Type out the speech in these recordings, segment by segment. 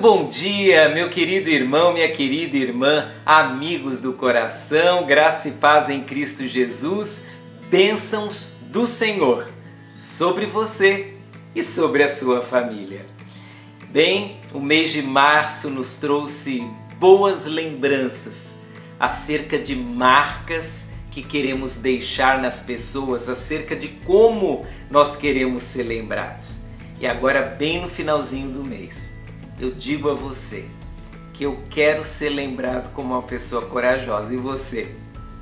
bom dia, meu querido irmão, minha querida irmã, amigos do coração, graça e paz em Cristo Jesus, bênçãos do Senhor sobre você e sobre a sua família. Bem, o mês de março nos trouxe boas lembranças acerca de marcas que queremos deixar nas pessoas, acerca de como nós queremos ser lembrados. E agora, bem no finalzinho do mês, eu digo a você que eu quero ser lembrado como uma pessoa corajosa. E você?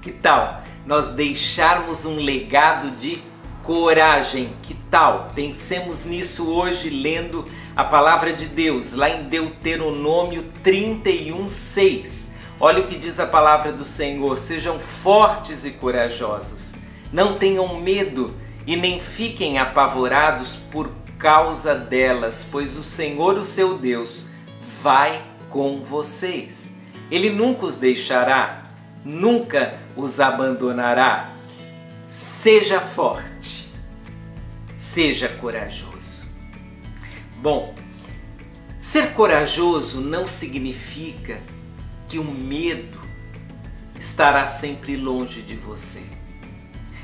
Que tal nós deixarmos um legado de coragem? Que tal? Pensemos nisso hoje lendo a palavra de Deus, lá em Deuteronômio 31, 6. Olha o que diz a palavra do Senhor: sejam fortes e corajosos, não tenham medo e nem fiquem apavorados por causa delas, pois o Senhor, o seu Deus, vai com vocês. Ele nunca os deixará, nunca os abandonará. Seja forte, seja corajoso. Bom, ser corajoso não significa que o medo estará sempre longe de você.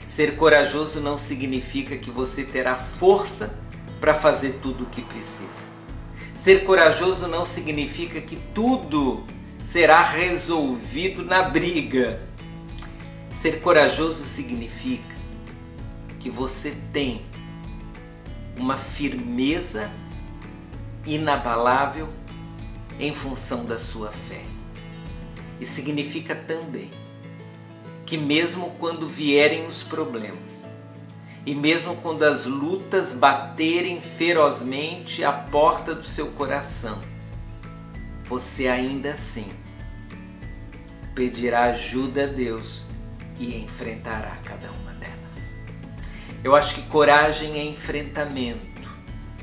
Ser corajoso não significa que você terá força para fazer tudo o que precisa. Ser corajoso não significa que tudo será resolvido na briga. Ser corajoso significa que você tem uma firmeza inabalável em função da sua fé. E significa também que, mesmo quando vierem os problemas, e mesmo quando as lutas baterem ferozmente à porta do seu coração, você ainda assim pedirá ajuda a Deus e enfrentará cada uma delas. Eu acho que coragem é enfrentamento,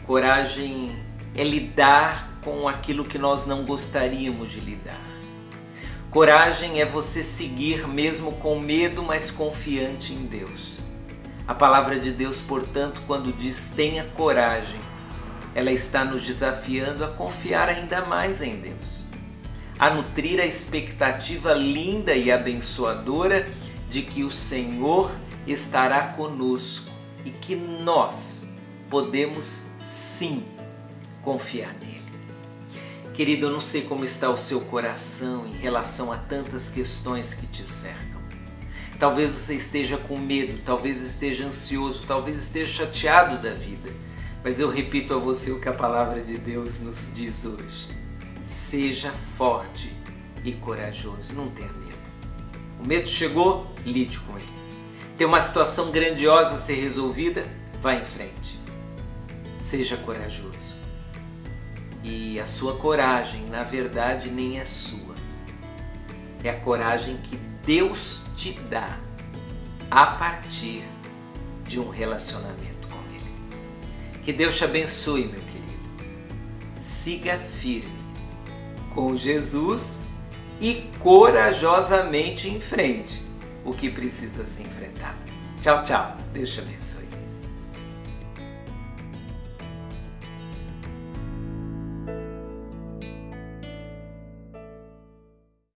coragem é lidar com aquilo que nós não gostaríamos de lidar. Coragem é você seguir mesmo com medo, mas confiante em Deus. A palavra de Deus, portanto, quando diz tenha coragem, ela está nos desafiando a confiar ainda mais em Deus, a nutrir a expectativa linda e abençoadora de que o Senhor estará conosco e que nós podemos sim confiar nele. Querido, eu não sei como está o seu coração em relação a tantas questões que te cercam. Talvez você esteja com medo, talvez esteja ansioso, talvez esteja chateado da vida. Mas eu repito a você o que a palavra de Deus nos diz hoje. Seja forte e corajoso, não tenha medo. O medo chegou, lide com ele. Tem uma situação grandiosa a ser resolvida, vá em frente. Seja corajoso. E a sua coragem, na verdade, nem é sua. É a coragem que Deus te dá a partir de um relacionamento com Ele. Que Deus te abençoe, meu querido. Siga firme com Jesus e corajosamente em frente o que precisa ser enfrentado. Tchau, tchau. Deus te abençoe.